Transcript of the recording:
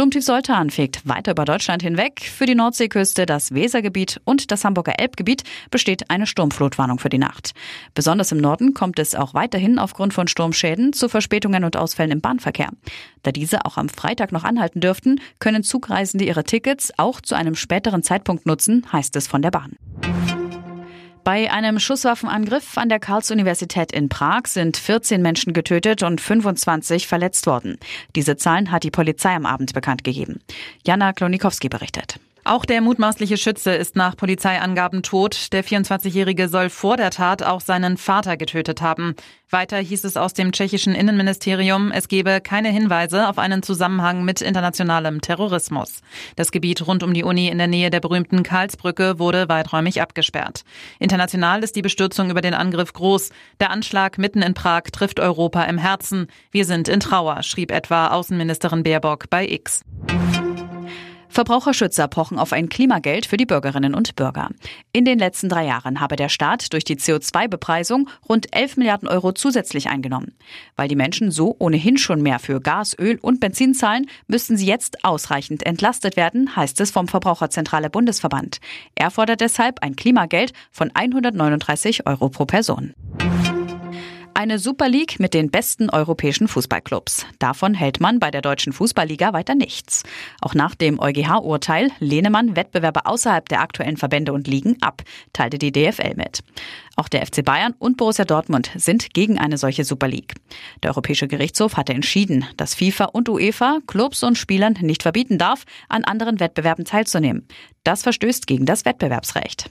Sturmtief Soltan fegt weiter über Deutschland hinweg. Für die Nordseeküste, das Wesergebiet und das Hamburger Elbgebiet besteht eine Sturmflutwarnung für die Nacht. Besonders im Norden kommt es auch weiterhin aufgrund von Sturmschäden zu Verspätungen und Ausfällen im Bahnverkehr. Da diese auch am Freitag noch anhalten dürften, können Zugreisende ihre Tickets auch zu einem späteren Zeitpunkt nutzen, heißt es von der Bahn. Bei einem Schusswaffenangriff an der Karls-Universität in Prag sind 14 Menschen getötet und 25 verletzt worden. Diese Zahlen hat die Polizei am Abend bekannt gegeben. Jana Klonikowski berichtet. Auch der mutmaßliche Schütze ist nach Polizeiangaben tot. Der 24-Jährige soll vor der Tat auch seinen Vater getötet haben. Weiter hieß es aus dem tschechischen Innenministerium, es gebe keine Hinweise auf einen Zusammenhang mit internationalem Terrorismus. Das Gebiet rund um die Uni in der Nähe der berühmten Karlsbrücke wurde weiträumig abgesperrt. International ist die Bestürzung über den Angriff groß. Der Anschlag mitten in Prag trifft Europa im Herzen. Wir sind in Trauer, schrieb etwa Außenministerin Baerbock bei X. Verbraucherschützer pochen auf ein Klimageld für die Bürgerinnen und Bürger. In den letzten drei Jahren habe der Staat durch die CO2-Bepreisung rund 11 Milliarden Euro zusätzlich eingenommen. Weil die Menschen so ohnehin schon mehr für Gas, Öl und Benzin zahlen, müssten sie jetzt ausreichend entlastet werden, heißt es vom Verbraucherzentrale Bundesverband. Er fordert deshalb ein Klimageld von 139 Euro pro Person. Eine Super League mit den besten europäischen Fußballclubs. Davon hält man bei der Deutschen Fußballliga weiter nichts. Auch nach dem EuGH-Urteil lehne man Wettbewerbe außerhalb der aktuellen Verbände und Ligen ab, teilte die DFL mit. Auch der FC Bayern und Borussia Dortmund sind gegen eine solche Super League. Der Europäische Gerichtshof hatte entschieden, dass FIFA und UEFA Clubs und Spielern nicht verbieten darf, an anderen Wettbewerben teilzunehmen. Das verstößt gegen das Wettbewerbsrecht.